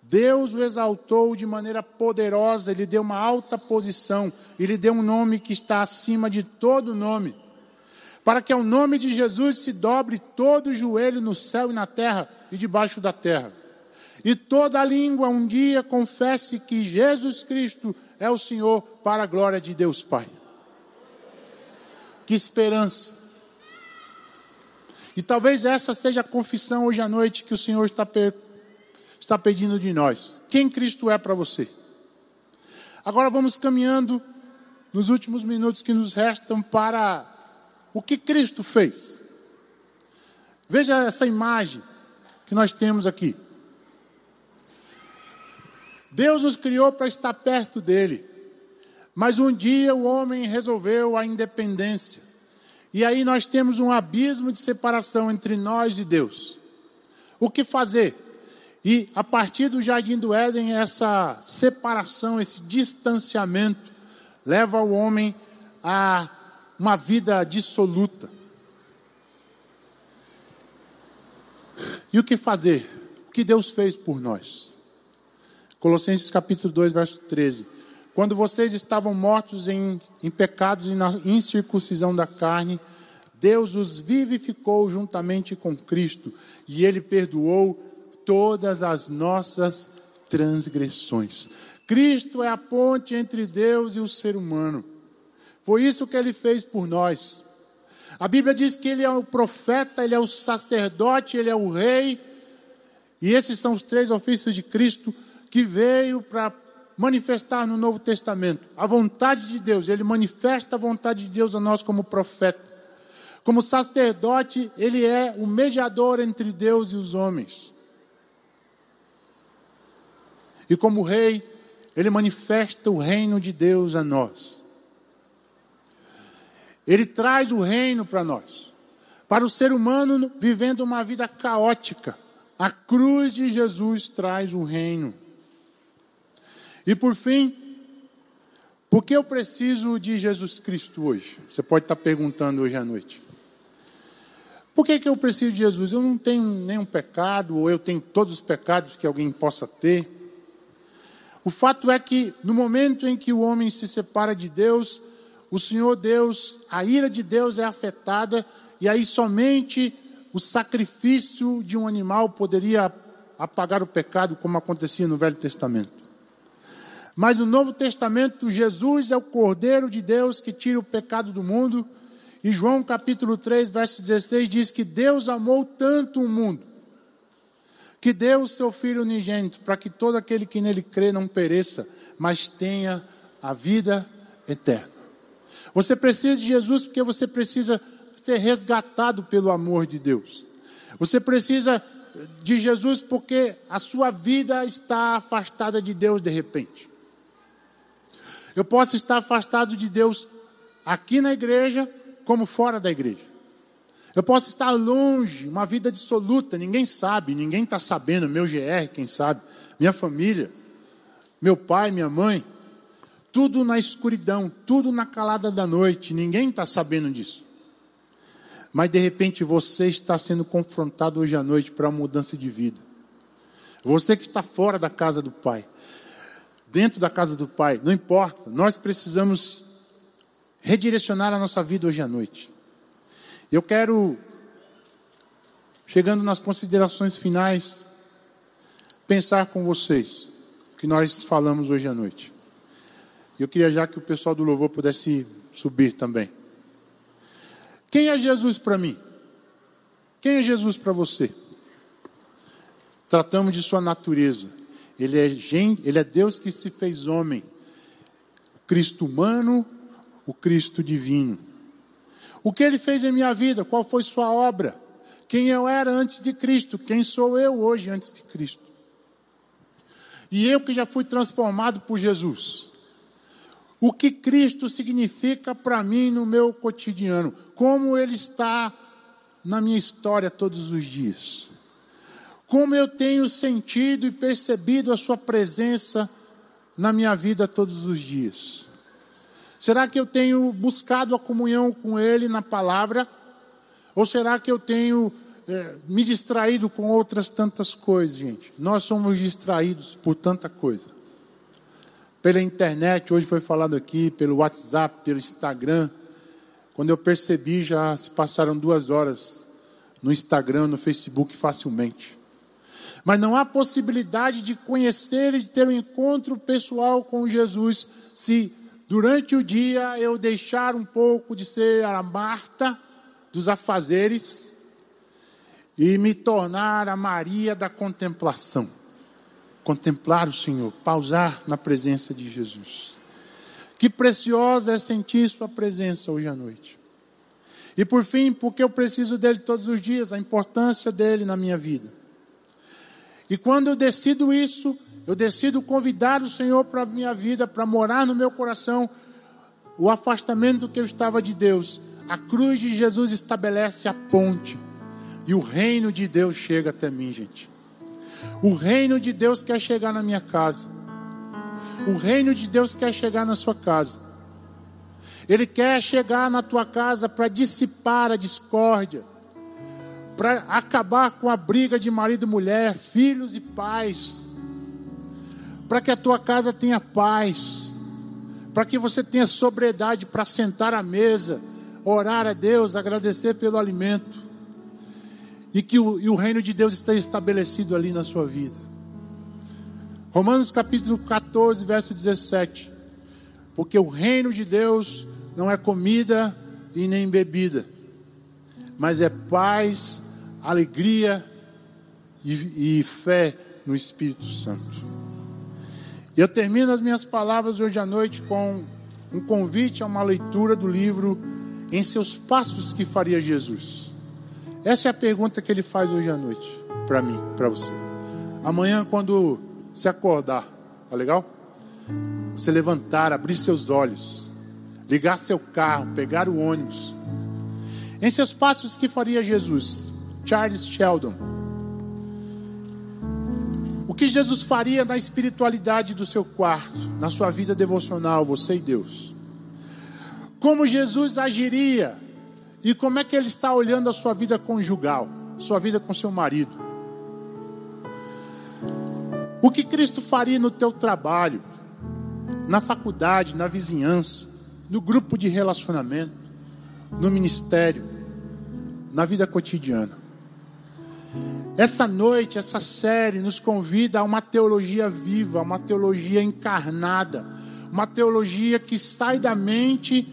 Deus o exaltou de maneira poderosa, ele deu uma alta posição, ele deu um nome que está acima de todo nome, para que ao nome de Jesus se dobre todo o joelho no céu e na terra e debaixo da terra. E toda língua um dia confesse que Jesus Cristo é o Senhor para a glória de Deus Pai. Que esperança! E talvez essa seja a confissão hoje à noite que o Senhor está está pedindo de nós. Quem Cristo é para você? Agora vamos caminhando nos últimos minutos que nos restam para o que Cristo fez. Veja essa imagem que nós temos aqui. Deus nos criou para estar perto dele. Mas um dia o homem resolveu a independência. E aí nós temos um abismo de separação entre nós e Deus. O que fazer? E a partir do jardim do Éden, essa separação, esse distanciamento, leva o homem a uma vida dissoluta. E o que fazer? O que Deus fez por nós? Colossenses capítulo 2, verso 13. Quando vocês estavam mortos em, em pecados e na incircuncisão da carne, Deus os vivificou juntamente com Cristo, e Ele perdoou todas as nossas transgressões. Cristo é a ponte entre Deus e o ser humano. Foi isso que ele fez por nós. A Bíblia diz que ele é o profeta, ele é o sacerdote, ele é o rei. E esses são os três ofícios de Cristo que veio para manifestar no Novo Testamento a vontade de Deus. Ele manifesta a vontade de Deus a nós como profeta. Como sacerdote, ele é o mediador entre Deus e os homens. E como rei, ele manifesta o reino de Deus a nós. Ele traz o reino para nós. Para o ser humano vivendo uma vida caótica, a cruz de Jesus traz o reino. E por fim, por que eu preciso de Jesus Cristo hoje? Você pode estar perguntando hoje à noite. Por que, que eu preciso de Jesus? Eu não tenho nenhum pecado, ou eu tenho todos os pecados que alguém possa ter. O fato é que no momento em que o homem se separa de Deus, o Senhor Deus, a ira de Deus é afetada, e aí somente o sacrifício de um animal poderia apagar o pecado, como acontecia no Velho Testamento. Mas no Novo Testamento, Jesus é o Cordeiro de Deus que tira o pecado do mundo. E João capítulo 3, verso 16 diz que Deus amou tanto o mundo que deu o seu Filho unigênito, para que todo aquele que nele crê não pereça, mas tenha a vida eterna. Você precisa de Jesus porque você precisa ser resgatado pelo amor de Deus. Você precisa de Jesus porque a sua vida está afastada de Deus de repente. Eu posso estar afastado de Deus aqui na igreja, como fora da igreja. Eu posso estar longe, uma vida dissoluta, ninguém sabe, ninguém está sabendo, meu GR, quem sabe, minha família, meu pai, minha mãe, tudo na escuridão, tudo na calada da noite, ninguém está sabendo disso. Mas de repente você está sendo confrontado hoje à noite para uma mudança de vida. Você que está fora da casa do Pai, dentro da casa do Pai, não importa, nós precisamos redirecionar a nossa vida hoje à noite. Eu quero, chegando nas considerações finais, pensar com vocês o que nós falamos hoje à noite. Eu queria já que o pessoal do louvor pudesse subir também. Quem é Jesus para mim? Quem é Jesus para você? Tratamos de sua natureza. Ele é, gente, ele é Deus que se fez homem. O Cristo humano, o Cristo divino. O que ele fez em minha vida? Qual foi sua obra? Quem eu era antes de Cristo? Quem sou eu hoje antes de Cristo? E eu que já fui transformado por Jesus. O que Cristo significa para mim no meu cotidiano? Como Ele está na minha história todos os dias? Como eu tenho sentido e percebido a Sua presença na minha vida todos os dias? Será que eu tenho buscado a comunhão com Ele na palavra? Ou será que eu tenho é, me distraído com outras tantas coisas, gente. Nós somos distraídos por tanta coisa. Pela internet, hoje foi falado aqui, pelo WhatsApp, pelo Instagram. Quando eu percebi, já se passaram duas horas no Instagram, no Facebook facilmente. Mas não há possibilidade de conhecer e de ter um encontro pessoal com Jesus se durante o dia eu deixar um pouco de ser a Marta dos afazeres e me tornar a Maria da contemplação. Contemplar o Senhor, pausar na presença de Jesus. Que preciosa é sentir Sua presença hoje à noite. E por fim, porque eu preciso dele todos os dias, a importância dele na minha vida. E quando eu decido isso, eu decido convidar o Senhor para a minha vida, para morar no meu coração, o afastamento que eu estava de Deus. A cruz de Jesus estabelece a ponte. E o reino de Deus chega até mim, gente. O reino de Deus quer chegar na minha casa. O reino de Deus quer chegar na sua casa. Ele quer chegar na tua casa para dissipar a discórdia, para acabar com a briga de marido e mulher, filhos e pais, para que a tua casa tenha paz, para que você tenha sobriedade para sentar à mesa, orar a Deus, agradecer pelo alimento e que o, e o reino de Deus está estabelecido ali na sua vida. Romanos capítulo 14, verso 17. Porque o reino de Deus não é comida e nem bebida, mas é paz, alegria e, e fé no Espírito Santo. Eu termino as minhas palavras hoje à noite com um convite a uma leitura do livro Em Seus Passos que Faria Jesus. Essa é a pergunta que ele faz hoje à noite, para mim, para você. Amanhã, quando se acordar, tá legal? Você levantar, abrir seus olhos, ligar seu carro, pegar o ônibus. Em seus passos, que faria Jesus? Charles Sheldon. Que Jesus faria na espiritualidade do seu quarto, na sua vida devocional, você e Deus? Como Jesus agiria e como é que ele está olhando a sua vida conjugal, sua vida com seu marido? O que Cristo faria no teu trabalho, na faculdade, na vizinhança, no grupo de relacionamento, no ministério, na vida cotidiana? Essa noite, essa série nos convida a uma teologia viva, uma teologia encarnada, uma teologia que sai da mente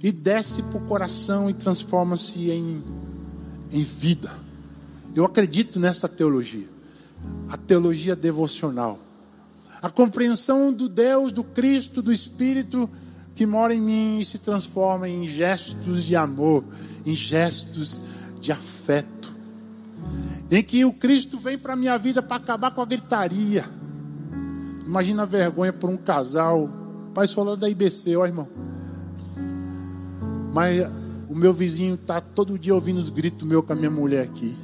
e desce para o coração e transforma-se em, em vida. Eu acredito nessa teologia, a teologia devocional, a compreensão do Deus, do Cristo, do Espírito que mora em mim e se transforma em gestos de amor, em gestos de afeto, em que o Cristo vem para a minha vida para acabar com a gritaria. Imagina a vergonha por um casal. Pai falou da IBC, ó irmão. Mas o meu vizinho está todo dia ouvindo os gritos meu com a minha mulher aqui.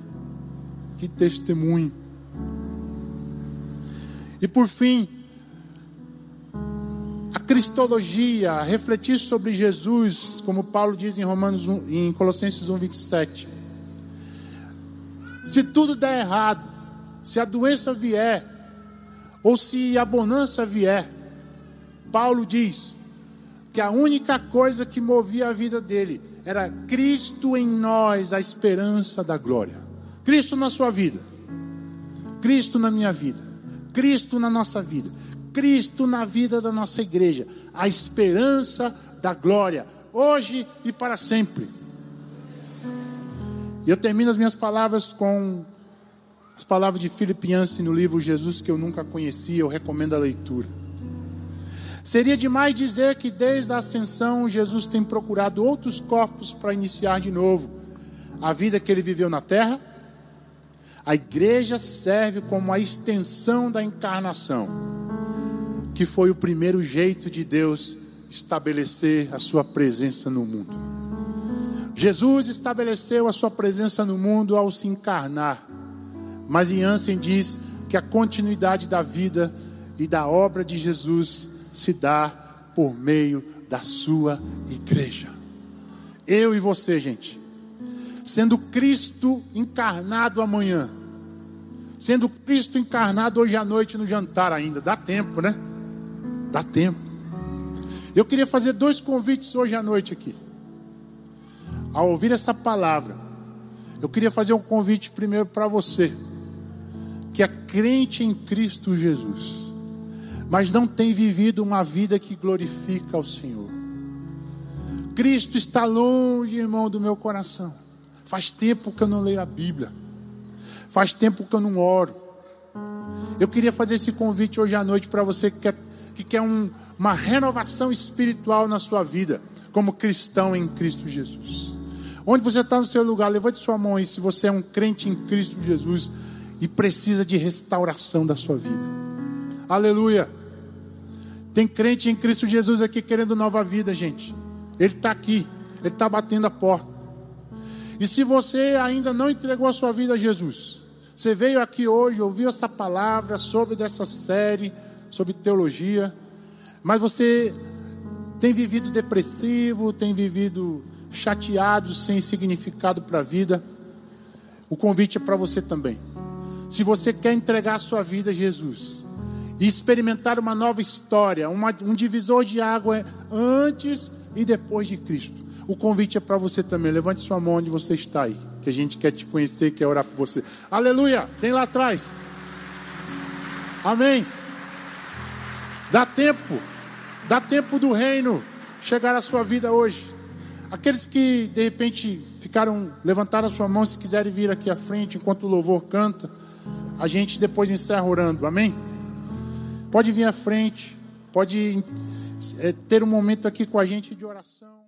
Que testemunho. E por fim, a cristologia, refletir sobre Jesus, como Paulo diz em Romanos 1, em Colossenses 1, 27. Se tudo der errado, se a doença vier, ou se a bonança vier, Paulo diz: que a única coisa que movia a vida dele era Cristo em nós, a esperança da glória. Cristo na sua vida, Cristo na minha vida, Cristo na nossa vida, Cristo na vida da nossa igreja, a esperança da glória, hoje e para sempre. E eu termino as minhas palavras com as palavras de Philip Yancey no livro Jesus que eu nunca conhecia, eu recomendo a leitura. Seria demais dizer que desde a ascensão Jesus tem procurado outros corpos para iniciar de novo a vida que ele viveu na terra. A igreja serve como a extensão da encarnação, que foi o primeiro jeito de Deus estabelecer a sua presença no mundo. Jesus estabeleceu a sua presença no mundo ao se encarnar, mas Jansen diz que a continuidade da vida e da obra de Jesus se dá por meio da sua igreja. Eu e você, gente. sendo Cristo encarnado amanhã, sendo Cristo encarnado hoje à noite no jantar ainda. Dá tempo, né? Dá tempo. Eu queria fazer dois convites hoje à noite aqui. Ao ouvir essa palavra, eu queria fazer um convite primeiro para você, que é crente em Cristo Jesus, mas não tem vivido uma vida que glorifica ao Senhor. Cristo está longe, irmão, do meu coração. Faz tempo que eu não leio a Bíblia. Faz tempo que eu não oro. Eu queria fazer esse convite hoje à noite para você que quer, que quer um, uma renovação espiritual na sua vida, como cristão em Cristo Jesus. Onde você está no seu lugar, levante sua mão aí se você é um crente em Cristo Jesus e precisa de restauração da sua vida. Aleluia. Tem crente em Cristo Jesus aqui querendo nova vida, gente. Ele está aqui, ele está batendo a porta. E se você ainda não entregou a sua vida a Jesus, você veio aqui hoje, ouviu essa palavra sobre dessa série, sobre teologia, mas você tem vivido depressivo, tem vivido chateado, sem significado para a vida, o convite é para você também. Se você quer entregar a sua vida a Jesus e experimentar uma nova história, uma, um divisor de água antes e depois de Cristo, o convite é para você também. Levante sua mão onde você está aí, que a gente quer te conhecer, quer orar por você. Aleluia! Tem lá atrás. Amém. Dá tempo, dá tempo do reino chegar à sua vida hoje. Aqueles que de repente ficaram, levantaram a sua mão, se quiserem vir aqui à frente enquanto o louvor canta, a gente depois encerra orando, amém? Pode vir à frente, pode é, ter um momento aqui com a gente de oração.